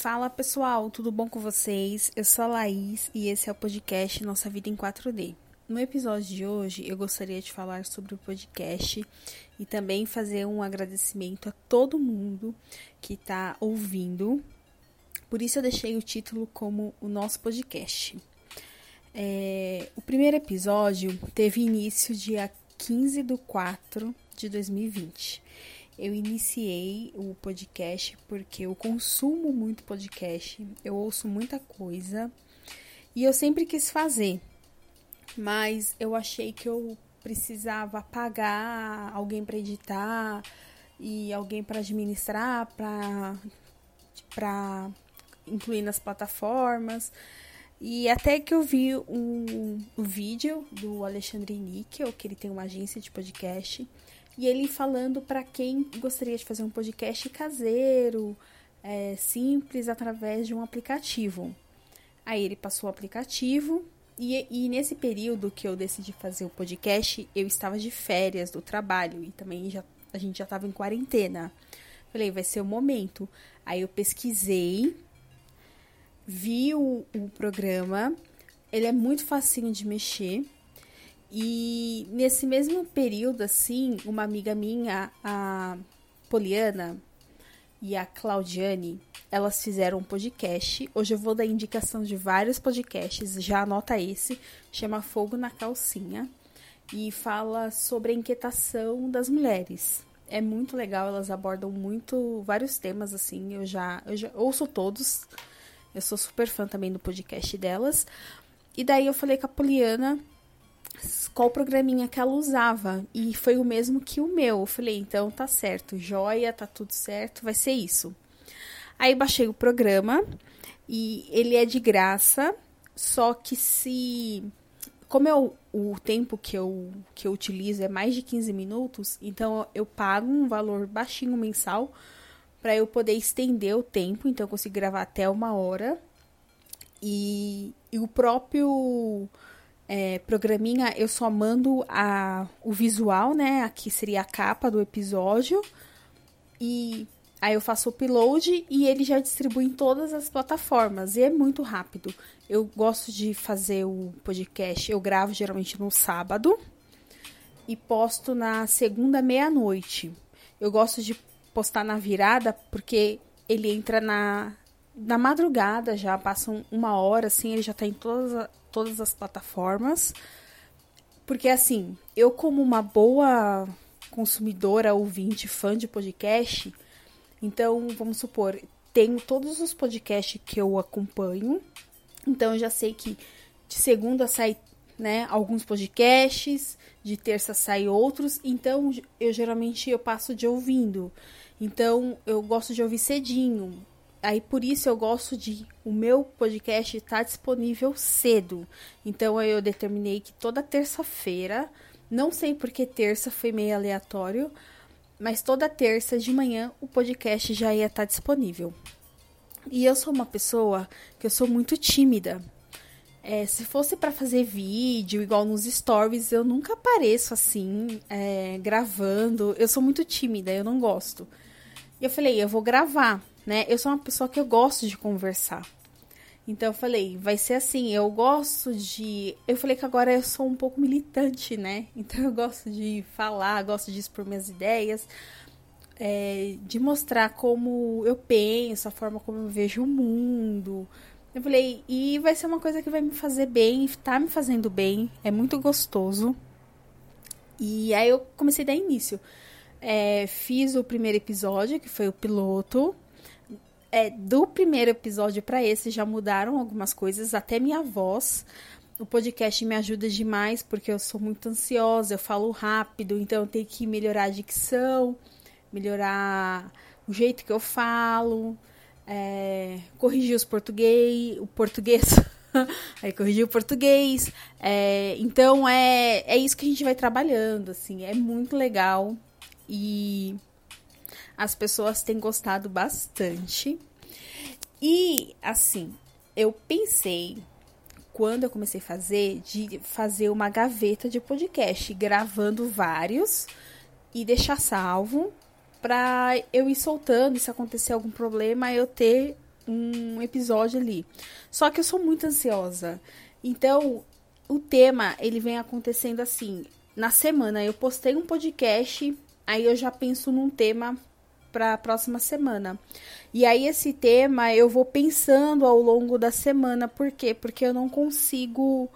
Fala pessoal, tudo bom com vocês? Eu sou a Laís e esse é o podcast Nossa Vida em 4D. No episódio de hoje eu gostaria de falar sobre o podcast e também fazer um agradecimento a todo mundo que está ouvindo. Por isso eu deixei o título como o nosso podcast. É, o primeiro episódio teve início dia 15 de 4 de 2020 eu iniciei o podcast porque eu consumo muito podcast, eu ouço muita coisa e eu sempre quis fazer, mas eu achei que eu precisava pagar alguém para editar e alguém para administrar, para para incluir nas plataformas. E até que eu vi um, um vídeo do Alexandre Níquel, que ele tem uma agência de podcast, e ele falando para quem gostaria de fazer um podcast caseiro, é, simples, através de um aplicativo. Aí ele passou o aplicativo e, e, nesse período que eu decidi fazer o podcast, eu estava de férias do trabalho e também já, a gente já estava em quarentena. Falei, vai ser o momento. Aí eu pesquisei, vi o, o programa, ele é muito facinho de mexer. E nesse mesmo período, assim, uma amiga minha, a Poliana e a Claudiane, elas fizeram um podcast. Hoje eu vou dar indicação de vários podcasts, já anota esse, chama Fogo na Calcinha e fala sobre a inquietação das mulheres. É muito legal, elas abordam muito vários temas assim. Eu já, eu já ouço todos. Eu sou super fã também do podcast delas. E daí eu falei com a Poliana qual programinha que ela usava. E foi o mesmo que o meu. Eu falei, então tá certo, joia, tá tudo certo, vai ser isso. Aí baixei o programa e ele é de graça, só que se. Como é o, o tempo que eu, que eu utilizo é mais de 15 minutos, então eu pago um valor baixinho mensal para eu poder estender o tempo, então eu consigo gravar até uma hora. E, e o próprio é, programinha, eu só mando a, o visual, né? Aqui seria a capa do episódio. E aí eu faço o upload e ele já distribui em todas as plataformas. E é muito rápido. Eu gosto de fazer o podcast, eu gravo geralmente no sábado e posto na segunda meia-noite. Eu gosto de postar na virada porque ele entra na, na madrugada já, passam uma hora, assim, ele já tá em todas, todas as plataformas. Porque, assim, eu, como uma boa consumidora, ouvinte, fã de podcast, então, vamos supor, tenho todos os podcasts que eu acompanho. Então, eu já sei que de segunda sai né, alguns podcasts, de terça sai outros. Então, eu geralmente eu passo de ouvindo. Então, eu gosto de ouvir cedinho. Aí por isso eu gosto de o meu podcast estar tá disponível cedo. Então eu determinei que toda terça-feira, não sei porque terça foi meio aleatório, mas toda terça de manhã o podcast já ia estar tá disponível. E eu sou uma pessoa que eu sou muito tímida. É, se fosse para fazer vídeo, igual nos stories, eu nunca apareço assim, é, gravando. Eu sou muito tímida, eu não gosto. E eu falei, eu vou gravar né? Eu sou uma pessoa que eu gosto de conversar. Então eu falei, vai ser assim, eu gosto de. Eu falei que agora eu sou um pouco militante, né? Então eu gosto de falar, gosto de expor minhas ideias, é, de mostrar como eu penso, a forma como eu vejo o mundo. Eu falei, e vai ser uma coisa que vai me fazer bem, tá me fazendo bem, é muito gostoso. E aí eu comecei a dar início. É, fiz o primeiro episódio, que foi o piloto, é, do primeiro episódio para esse já mudaram algumas coisas, até minha voz. O podcast me ajuda demais porque eu sou muito ansiosa, eu falo rápido, então eu tenho que melhorar a dicção, melhorar o jeito que eu falo, é, corrigir os português, o português, aí corrigir o português. É, então é, é isso que a gente vai trabalhando, assim, é muito legal e as pessoas têm gostado bastante. E assim, eu pensei quando eu comecei a fazer de fazer uma gaveta de podcast, gravando vários e deixar salvo para eu ir soltando, se acontecer algum problema, eu ter um episódio ali. Só que eu sou muito ansiosa. Então, o tema, ele vem acontecendo assim. Na semana eu postei um podcast, aí eu já penso num tema para a próxima semana. E aí esse tema eu vou pensando ao longo da semana, por quê? Porque eu não consigo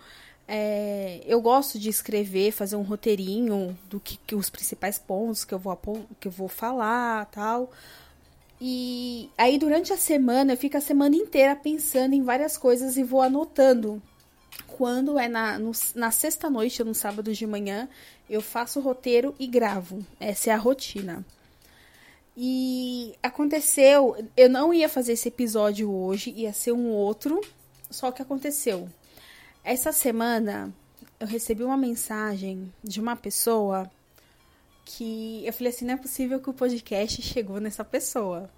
é, eu gosto de escrever, fazer um roteirinho do que, que, os principais pontos que eu vou que eu vou falar, tal. E aí durante a semana eu fico a semana inteira pensando em várias coisas e vou anotando. Quando é na, no, na sexta noite ou no sábado de manhã, eu faço o roteiro e gravo. Essa é a rotina. E aconteceu, eu não ia fazer esse episódio hoje, ia ser um outro, só que aconteceu. Essa semana eu recebi uma mensagem de uma pessoa que eu falei assim, não é possível que o podcast chegou nessa pessoa.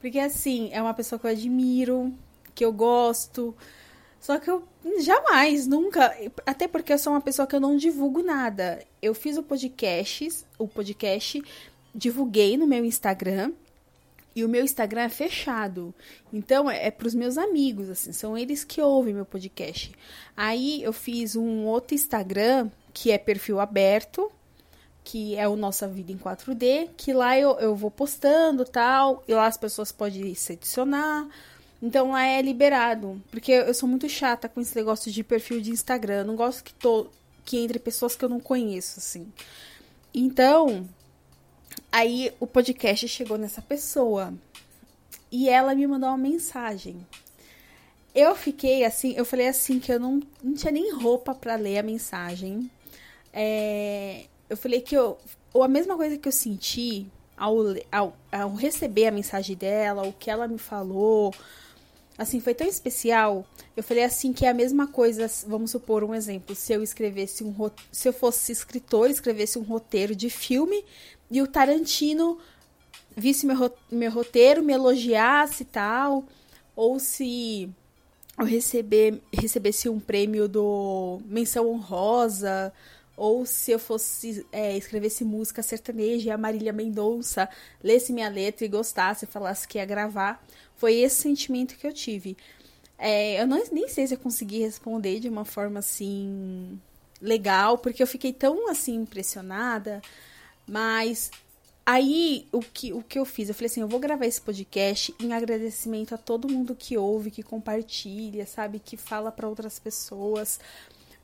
Porque assim, é uma pessoa que eu admiro, que eu gosto. Só que eu jamais, nunca, até porque eu sou uma pessoa que eu não divulgo nada. Eu fiz o podcast, o podcast divulguei no meu Instagram e o meu Instagram é fechado. Então é, é para os meus amigos, assim, são eles que ouvem meu podcast. Aí eu fiz um outro Instagram que é perfil aberto, que é o Nossa Vida em 4D, que lá eu, eu vou postando tal, e lá as pessoas podem se adicionar. Então lá é liberado, porque eu sou muito chata com esse negócio de perfil de Instagram. Eu não gosto que, to, que entre pessoas que eu não conheço, assim. Então, Aí o podcast chegou nessa pessoa e ela me mandou uma mensagem. Eu fiquei assim, eu falei assim que eu não, não tinha nem roupa para ler a mensagem. É, eu falei que eu, ou a mesma coisa que eu senti ao, ao, ao receber a mensagem dela, o que ela me falou, assim, foi tão especial. Eu falei assim que é a mesma coisa, vamos supor um exemplo, se eu escrevesse um se eu fosse escritor, escrevesse um roteiro de filme e o Tarantino visse meu, meu roteiro, me elogiasse e tal, ou se eu receber, recebesse um prêmio do Menção Honrosa, ou se eu fosse é, escrevesse música sertaneja e a Marília Mendonça lesse minha letra e gostasse, falasse que ia gravar. Foi esse sentimento que eu tive. É, eu não, nem sei se eu consegui responder de uma forma assim legal, porque eu fiquei tão assim impressionada, mas aí o que, o que eu fiz? Eu falei assim, eu vou gravar esse podcast em agradecimento a todo mundo que ouve, que compartilha, sabe, que fala para outras pessoas,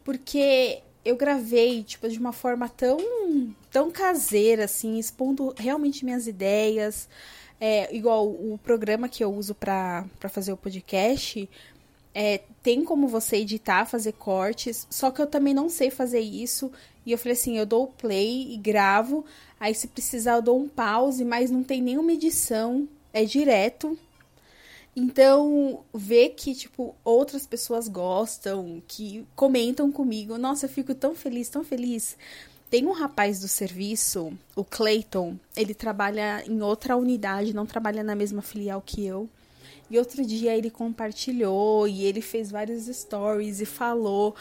porque eu gravei, tipo, de uma forma tão, tão caseira, assim, expondo realmente minhas ideias. É, igual o programa que eu uso para fazer o podcast, é, tem como você editar, fazer cortes, só que eu também não sei fazer isso. E eu falei assim, eu dou play e gravo, aí se precisar eu dou um pause, mas não tem nenhuma edição, é direto. Então, ver que, tipo, outras pessoas gostam, que comentam comigo, nossa, eu fico tão feliz, tão feliz. Tem um rapaz do serviço, o Clayton, ele trabalha em outra unidade, não trabalha na mesma filial que eu. E outro dia ele compartilhou e ele fez vários stories e falou.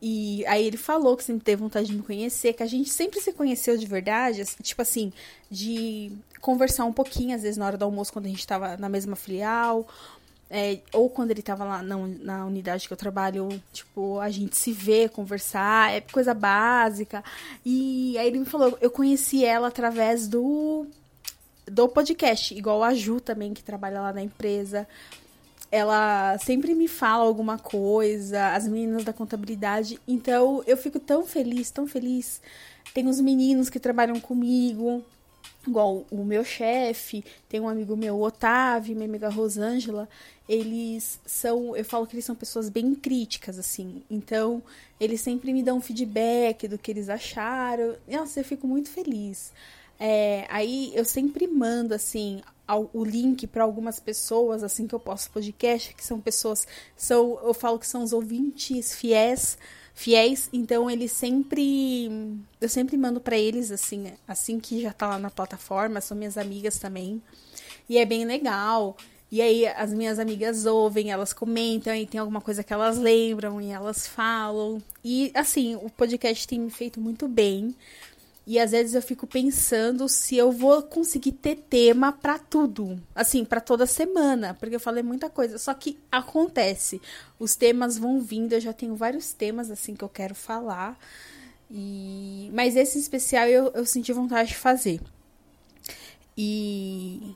E aí ele falou que sempre teve vontade de me conhecer, que a gente sempre se conheceu de verdade, tipo assim, de conversar um pouquinho, às vezes na hora do almoço, quando a gente estava na mesma filial, é, ou quando ele estava lá na, na unidade que eu trabalho, tipo, a gente se vê, conversar, é coisa básica. E aí ele me falou, eu conheci ela através do, do podcast, igual a Ju também, que trabalha lá na empresa. Ela sempre me fala alguma coisa, as meninas da contabilidade. Então eu fico tão feliz, tão feliz. Tem os meninos que trabalham comigo, igual o meu chefe, tem um amigo meu, Otávio, minha amiga Rosângela, eles são, eu falo que eles são pessoas bem críticas, assim, então eles sempre me dão feedback do que eles acharam, nossa, eu fico muito feliz. É, aí eu sempre mando, assim, ao, o link para algumas pessoas, assim, que eu posto podcast, que são pessoas, são, eu falo que são os ouvintes fiéis, fiéis, então eles sempre eu sempre mando para eles assim, assim que já tá lá na plataforma, são minhas amigas também. E é bem legal. E aí as minhas amigas ouvem, elas comentam, e tem alguma coisa que elas lembram e elas falam. E assim, o podcast tem me feito muito bem. E às vezes eu fico pensando se eu vou conseguir ter tema para tudo, assim, para toda semana, porque eu falei muita coisa. Só que acontece, os temas vão vindo, eu já tenho vários temas assim que eu quero falar. E mas esse especial eu, eu senti vontade de fazer. E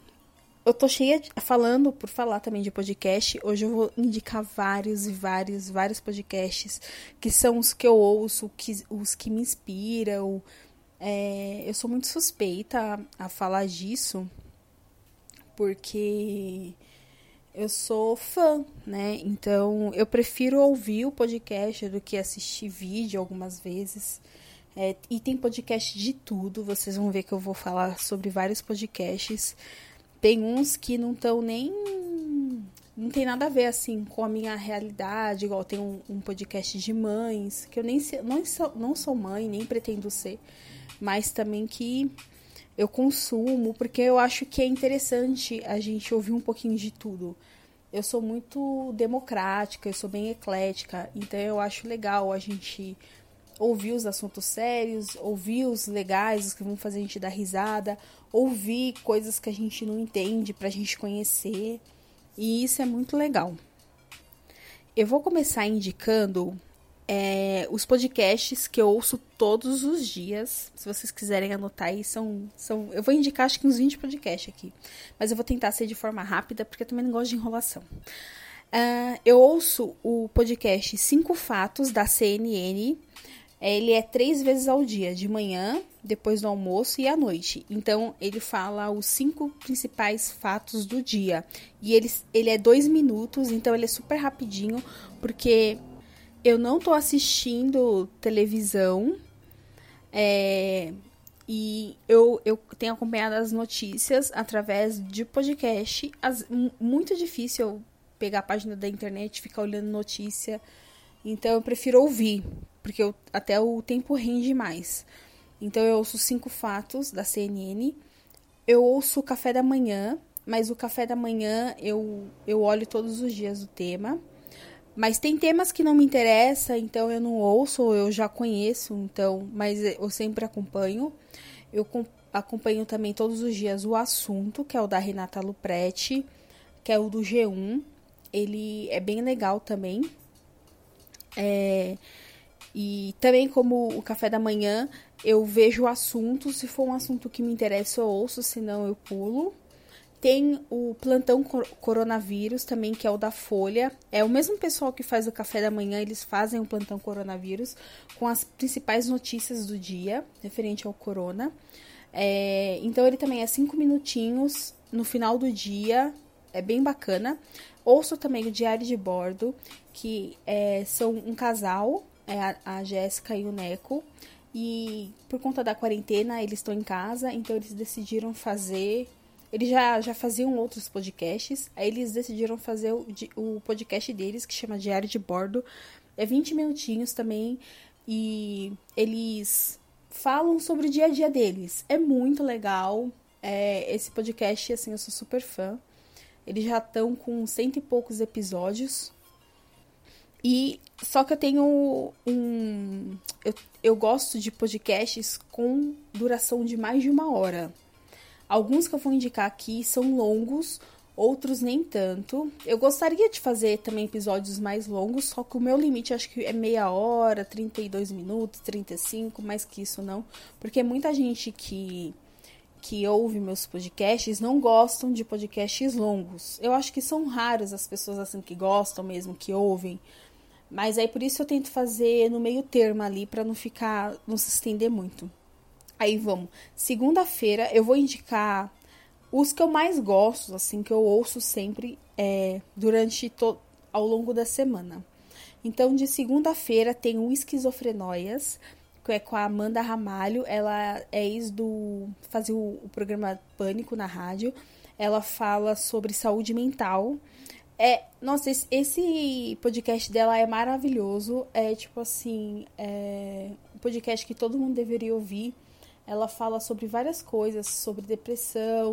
eu tô cheia de, falando por falar também de podcast. Hoje eu vou indicar vários e vários, vários podcasts que são os que eu ouço, que, os que me inspiram é, eu sou muito suspeita a, falar disso, porque eu sou fã, né? Então eu prefiro ouvir o podcast do que assistir vídeo algumas vezes. É, e tem podcast de tudo, vocês vão ver que eu vou falar sobre vários podcasts. Tem uns que não estão nem. Não tem nada a ver assim com a minha realidade, igual tem um, um podcast de mães, que eu nem não, sou, não sou mãe, nem pretendo ser mas também que eu consumo, porque eu acho que é interessante a gente ouvir um pouquinho de tudo. Eu sou muito democrática, eu sou bem eclética, então eu acho legal a gente ouvir os assuntos sérios, ouvir os legais, os que vão fazer a gente dar risada, ouvir coisas que a gente não entende pra gente conhecer. E isso é muito legal. Eu vou começar indicando é, os podcasts que eu ouço todos os dias. Se vocês quiserem anotar aí, são, são. Eu vou indicar acho que uns 20 podcasts aqui. Mas eu vou tentar ser de forma rápida, porque eu também não gosto de enrolação. Uh, eu ouço o podcast Cinco Fatos da CNN. Ele é três vezes ao dia, de manhã, depois do almoço e à noite. Então, ele fala os cinco principais fatos do dia. E ele, ele é dois minutos, então ele é super rapidinho, porque eu não tô assistindo televisão. É, e eu, eu tenho acompanhado as notícias através de podcast. As, muito difícil eu pegar a página da internet e ficar olhando notícia. Então eu prefiro ouvir, porque eu, até o tempo rende mais. Então eu ouço cinco fatos da CNN. Eu ouço o café da manhã, mas o café da manhã eu, eu olho todos os dias o tema. Mas tem temas que não me interessam, então eu não ouço, eu já conheço, então, mas eu sempre acompanho. Eu acompanho também todos os dias o assunto, que é o da Renata Lupretti, que é o do G1. Ele é bem legal também. É, e também como o café da manhã, eu vejo o assunto, se for um assunto que me interessa eu ouço, senão eu pulo. Tem o plantão coronavírus também, que é o da Folha. É o mesmo pessoal que faz o café da manhã, eles fazem o plantão coronavírus com as principais notícias do dia referente ao corona. É, então ele também é cinco minutinhos no final do dia, é bem bacana. Ouço também o Diário de Bordo, que é, são um casal, a, a Jéssica e o Neco. E por conta da quarentena, eles estão em casa, então eles decidiram fazer eles já, já faziam outros podcasts, aí eles decidiram fazer o, o podcast deles, que chama Diário de Bordo. É 20 minutinhos também, e eles falam sobre o dia a dia deles. É muito legal. É, esse podcast, assim, eu sou super fã. Eles já estão com cento e poucos episódios. E só que eu tenho um. Eu, eu gosto de podcasts com duração de mais de uma hora. Alguns que eu vou indicar aqui são longos, outros nem tanto. Eu gostaria de fazer também episódios mais longos, só que o meu limite acho que é meia hora, 32 minutos, 35, mais que isso não. Porque muita gente que, que ouve meus podcasts não gostam de podcasts longos. Eu acho que são raras as pessoas assim que gostam mesmo, que ouvem. Mas aí por isso eu tento fazer no meio termo ali para não ficar, não se estender muito. Aí vamos. Segunda-feira eu vou indicar os que eu mais gosto, assim, que eu ouço sempre é, durante ao longo da semana. Então, de segunda-feira tem o Esquizofrenóias, que é com a Amanda Ramalho. Ela é ex do. fazia o, o programa Pânico na rádio. Ela fala sobre saúde mental. É, nossa, esse, esse, podcast dela é maravilhoso. É tipo assim, é um podcast que todo mundo deveria ouvir. Ela fala sobre várias coisas, sobre depressão,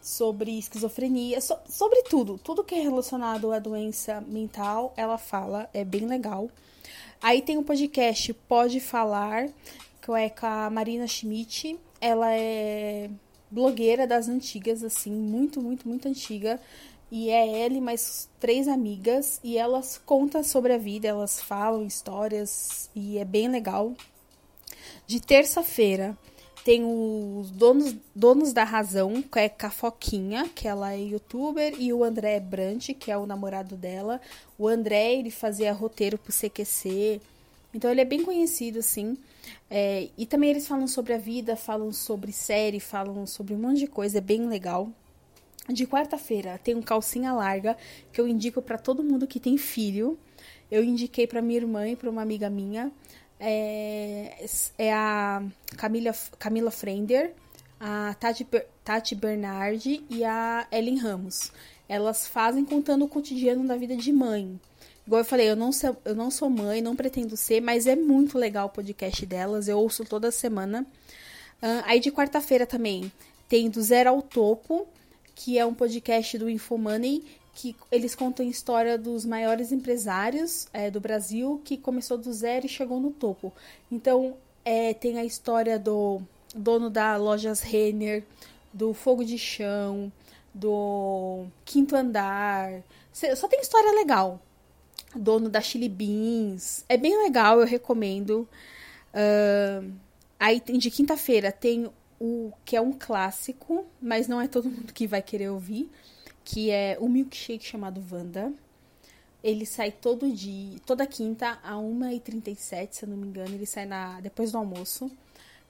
sobre esquizofrenia, so, sobre tudo, tudo que é relacionado à doença mental, ela fala, é bem legal. Aí tem o podcast Pode Falar, que é com a Marina Schmidt. Ela é blogueira das antigas, assim, muito, muito, muito antiga. E é ela e mais três amigas. E elas contam sobre a vida, elas falam histórias e é bem legal. De terça-feira tem os donos, donos da razão, que é com a Foquinha, que ela é youtuber, e o André Brant, que é o namorado dela. O André, ele fazia roteiro pro CQC. Então ele é bem conhecido, assim. É, e também eles falam sobre a vida, falam sobre série, falam sobre um monte de coisa, é bem legal. De quarta-feira tem um calcinha larga que eu indico para todo mundo que tem filho. Eu indiquei para minha irmã e para uma amiga minha. É, é a Camila, Camila Frender, a Tati, Tati Bernardi e a Ellen Ramos. Elas fazem contando o cotidiano da vida de mãe. Igual eu falei, eu não, sou, eu não sou mãe, não pretendo ser, mas é muito legal o podcast delas, eu ouço toda semana. Uh, aí de quarta-feira também tem Do Zero ao Topo, que é um podcast do Infomoney, que eles contam a história dos maiores empresários é, do Brasil, que começou do zero e chegou no topo. Então, é, tem a história do dono da Lojas Renner, do Fogo de Chão, do Quinto Andar. Só tem história legal dono da Chili Beans. É bem legal, eu recomendo. Uh, aí de quinta-feira tem o que é um clássico, mas não é todo mundo que vai querer ouvir, que é o milkshake chamado Wanda. Ele sai todo dia, toda quinta, a 1h37, se eu não me engano. Ele sai na, depois do almoço.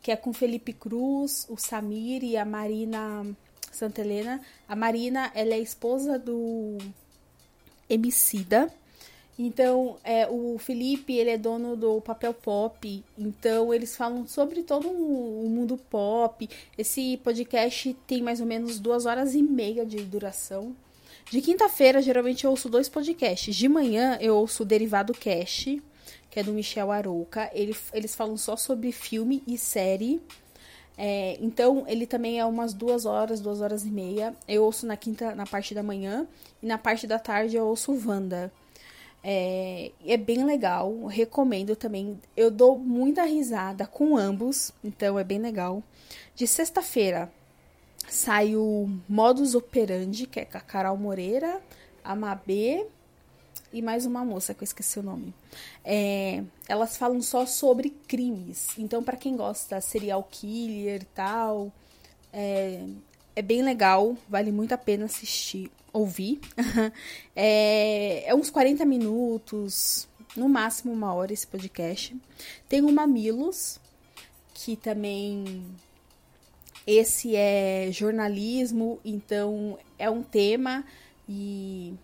Que é com Felipe Cruz, o Samir e a Marina Santa Helena. A Marina, ela é esposa do Emicida. Então, é, o Felipe, ele é dono do Papel Pop, então eles falam sobre todo o mundo pop. Esse podcast tem mais ou menos duas horas e meia de duração. De quinta-feira, geralmente eu ouço dois podcasts. De manhã, eu ouço o Derivado Cast, que é do Michel Arouca. Ele, eles falam só sobre filme e série. É, então, ele também é umas duas horas, duas horas e meia. Eu ouço na quinta, na parte da manhã. E na parte da tarde eu ouço Wanda. É, é bem legal, recomendo também. Eu dou muita risada com ambos, então é bem legal. De sexta-feira sai o Modus Operandi, que é com a Carol Moreira, a Mabê e mais uma moça que eu esqueci o nome. É, elas falam só sobre crimes. Então, para quem gosta serial killer e tal, é, é bem legal, vale muito a pena assistir ouvir. é, é uns 40 minutos, no máximo uma hora esse podcast. Tem o Mamilos, que também esse é jornalismo, então é um tema e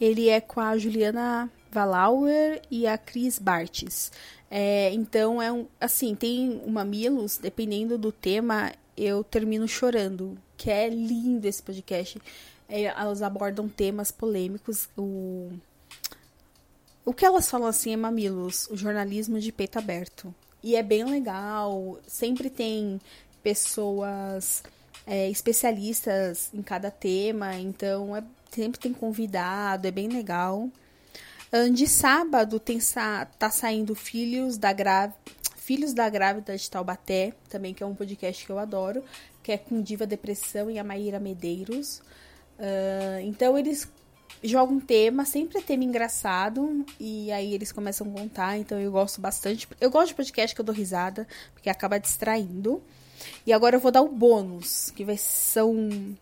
ele é com a Juliana Valauer e a Cris Bartes. É, então é um assim, tem o Mamilos, dependendo do tema, eu termino chorando, que é lindo esse podcast. É, elas abordam temas polêmicos. O, o que elas falam assim é mamilos, o jornalismo de peito aberto. E é bem legal, sempre tem pessoas é, especialistas em cada tema, então é, sempre tem convidado, é bem legal. De sábado tem tá saindo Filhos da Grávida. Filhos da Grávida de Taubaté, também que é um podcast que eu adoro, que é com Diva Depressão e a Maíra Medeiros. Uh, então eles jogam um tema, sempre é tema engraçado, e aí eles começam a contar, então eu gosto bastante. Eu gosto de podcast que eu dou risada, porque acaba distraindo. E agora eu vou dar o bônus, que vai, são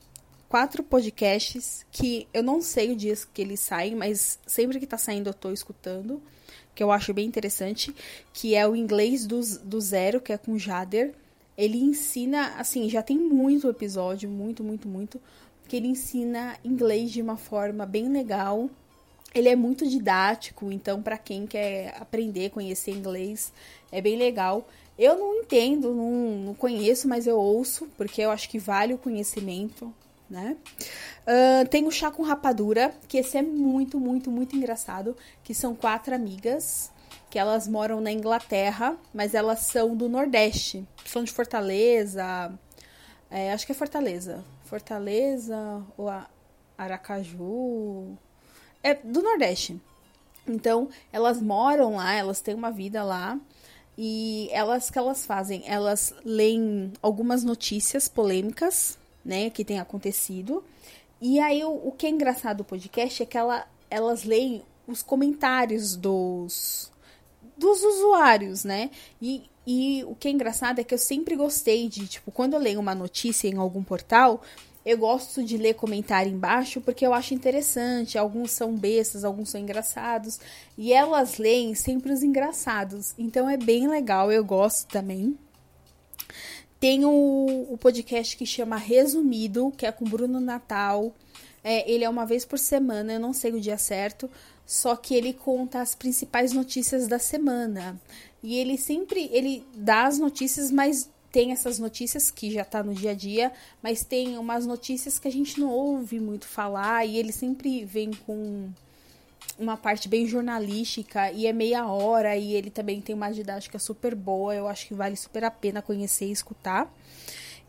quatro podcasts que eu não sei o dia que eles saem, mas sempre que tá saindo eu tô escutando, que eu acho bem interessante, que é o inglês do, do zero, que é com Jader. Ele ensina, assim, já tem muito episódio, muito, muito, muito que ele ensina inglês de uma forma bem legal. Ele é muito didático, então para quem quer aprender, conhecer inglês, é bem legal. Eu não entendo, não, não, conheço, mas eu ouço, porque eu acho que vale o conhecimento, né? Uh, tem o Chá com Rapadura, que esse é muito, muito, muito engraçado, que são quatro amigas, que elas moram na Inglaterra, mas elas são do Nordeste, são de Fortaleza, é, acho que é Fortaleza, Fortaleza ou Aracaju. É do Nordeste. Então, elas moram lá, elas têm uma vida lá. E elas que elas fazem, elas leem algumas notícias polêmicas, né, que tem acontecido. E aí o, o que é engraçado do podcast é que ela, elas leem os comentários dos dos usuários, né? E, e o que é engraçado é que eu sempre gostei de, tipo, quando eu leio uma notícia em algum portal, eu gosto de ler comentário embaixo porque eu acho interessante. Alguns são bestas, alguns são engraçados. E elas leem sempre os engraçados. Então é bem legal, eu gosto também. Tem o, o podcast que chama Resumido, que é com Bruno Natal. É, ele é uma vez por semana, eu não sei o dia certo. Só que ele conta as principais notícias da semana. E ele sempre ele dá as notícias, mas tem essas notícias que já tá no dia a dia, mas tem umas notícias que a gente não ouve muito falar e ele sempre vem com uma parte bem jornalística e é meia hora e ele também tem uma didática super boa, eu acho que vale super a pena conhecer e escutar.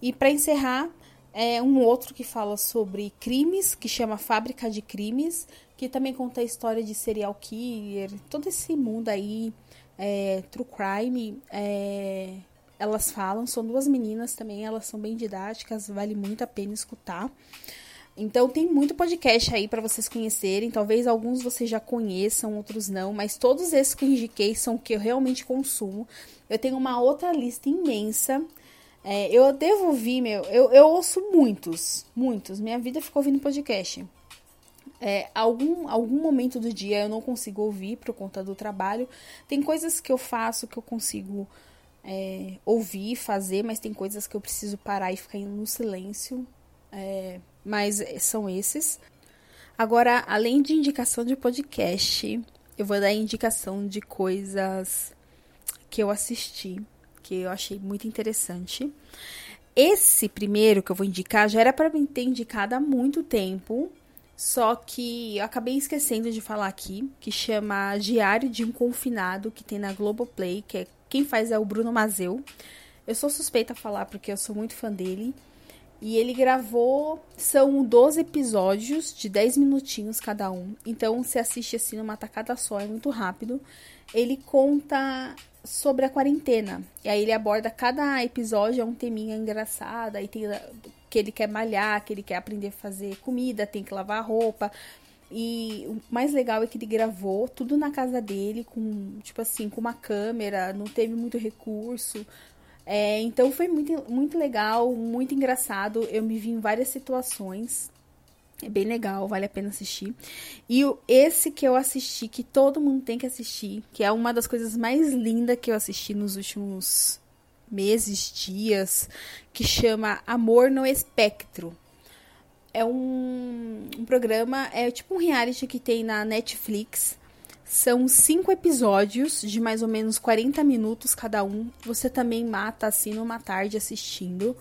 E para encerrar, é um outro que fala sobre crimes, que chama Fábrica de Crimes, que também conta a história de serial killer, todo esse mundo aí, é, true crime, é, elas falam, são duas meninas também, elas são bem didáticas, vale muito a pena escutar. Então tem muito podcast aí para vocês conhecerem. Talvez alguns vocês já conheçam, outros não, mas todos esses que eu indiquei são que eu realmente consumo. Eu tenho uma outra lista imensa. É, eu devo ouvir, meu, eu, eu ouço muitos, muitos. Minha vida ficou ouvindo podcast. É, algum, algum momento do dia eu não consigo ouvir por conta do trabalho. Tem coisas que eu faço que eu consigo é, ouvir, fazer, mas tem coisas que eu preciso parar e ficar no silêncio. É, mas são esses. Agora, além de indicação de podcast, eu vou dar indicação de coisas que eu assisti, que eu achei muito interessante. Esse primeiro que eu vou indicar já era para mim ter indicado há muito tempo, só que eu acabei esquecendo de falar aqui, que chama Diário de um Confinado, que tem na Globoplay, que é quem faz é o Bruno Mazeu. Eu sou suspeita a falar porque eu sou muito fã dele. E ele gravou, são 12 episódios de 10 minutinhos cada um. Então você assiste assim numa tacada só, é muito rápido. Ele conta sobre a quarentena. E aí ele aborda cada episódio, é um teminha engraçado. Aí tem que ele quer malhar, que ele quer aprender a fazer comida, tem que lavar roupa. E o mais legal é que ele gravou tudo na casa dele, com, tipo assim, com uma câmera, não teve muito recurso. É, então foi muito, muito legal, muito engraçado. Eu me vi em várias situações. É bem legal, vale a pena assistir. E o, esse que eu assisti, que todo mundo tem que assistir, que é uma das coisas mais lindas que eu assisti nos últimos meses, dias, que chama Amor no Espectro é um, um programa, é tipo um reality que tem na Netflix. São cinco episódios de mais ou menos 40 minutos cada um. Você também mata assim numa tarde assistindo.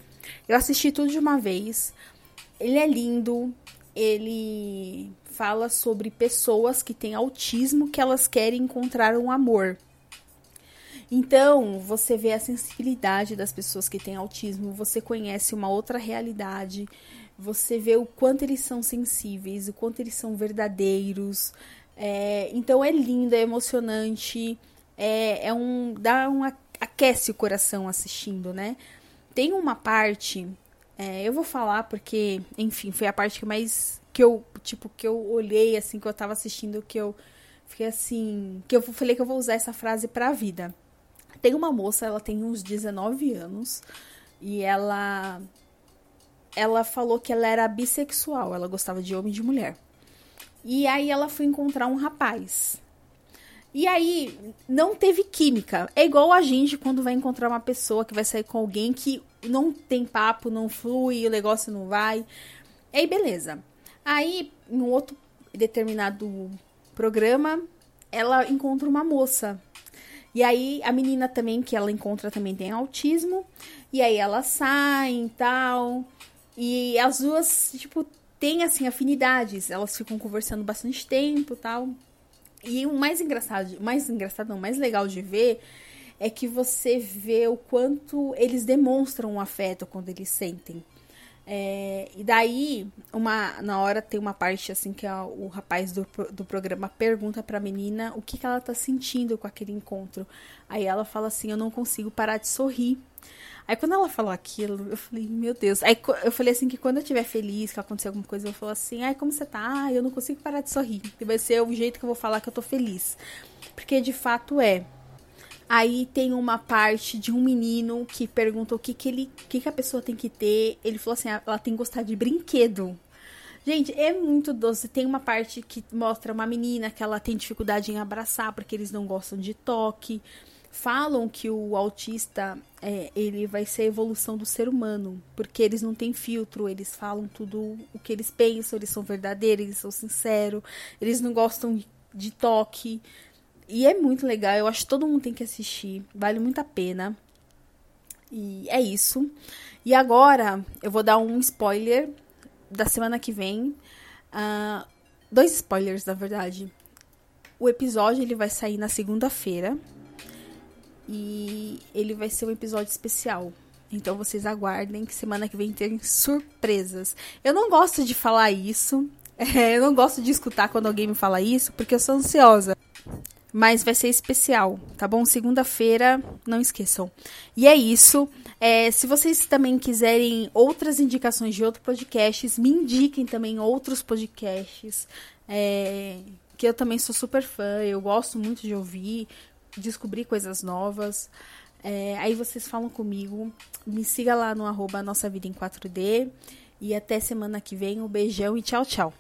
Eu assisti tudo de uma vez. Ele é lindo. Ele fala sobre pessoas que têm autismo que elas querem encontrar um amor. Então, você vê a sensibilidade das pessoas que têm autismo, você conhece uma outra realidade você vê o quanto eles são sensíveis, o quanto eles são verdadeiros. É, então é lindo, é emocionante, é, é um dá um aquece o coração assistindo, né? Tem uma parte, é, eu vou falar porque, enfim, foi a parte que mais que eu tipo que eu olhei assim que eu tava assistindo que eu fiquei assim, que eu falei que eu vou usar essa frase para a vida. Tem uma moça, ela tem uns 19 anos e ela ela falou que ela era bissexual, ela gostava de homem e de mulher. E aí ela foi encontrar um rapaz. E aí não teve química. É igual a gente quando vai encontrar uma pessoa que vai sair com alguém que não tem papo, não flui, o negócio não vai. E aí beleza. Aí, em um outro determinado programa, ela encontra uma moça. E aí a menina também que ela encontra também tem autismo. E aí elas saem e tal. E as duas, tipo, têm, assim, afinidades. Elas ficam conversando bastante tempo tal. E o mais engraçado, mais engraçado, não, mais legal de ver é que você vê o quanto eles demonstram um afeto quando eles sentem. É, e daí, uma, na hora tem uma parte assim que o rapaz do, do programa pergunta pra menina o que, que ela tá sentindo com aquele encontro. Aí ela fala assim: Eu não consigo parar de sorrir. Aí quando ela falou aquilo, eu falei, meu Deus. Aí eu falei assim que quando eu estiver feliz, que acontecer alguma coisa, eu falar assim, ai, como você tá? Ah, eu não consigo parar de sorrir. E vai ser o jeito que eu vou falar que eu tô feliz. Porque de fato é. Aí tem uma parte de um menino que pergunta o que, que ele. Que, que a pessoa tem que ter. Ele falou assim, ah, ela tem que gostar de brinquedo. Gente, é muito doce. Tem uma parte que mostra uma menina que ela tem dificuldade em abraçar porque eles não gostam de toque falam que o autista é, ele vai ser a evolução do ser humano, porque eles não têm filtro, eles falam tudo o que eles pensam, eles são verdadeiros, eles são sinceros, eles não gostam de toque. E é muito legal, eu acho que todo mundo tem que assistir, vale muito a pena. E é isso. E agora eu vou dar um spoiler da semana que vem. Uh, dois spoilers, na verdade. O episódio ele vai sair na segunda-feira, e ele vai ser um episódio especial. Então vocês aguardem que semana que vem tem surpresas. Eu não gosto de falar isso. É, eu não gosto de escutar quando alguém me fala isso, porque eu sou ansiosa. Mas vai ser especial, tá bom? Segunda-feira, não esqueçam. E é isso. É, se vocês também quiserem outras indicações de outros podcasts, me indiquem também outros podcasts. É, que eu também sou super fã, eu gosto muito de ouvir descobrir coisas novas. É, aí vocês falam comigo. Me siga lá no arroba Nossa Vida em 4D. E até semana que vem. Um beijão e tchau, tchau.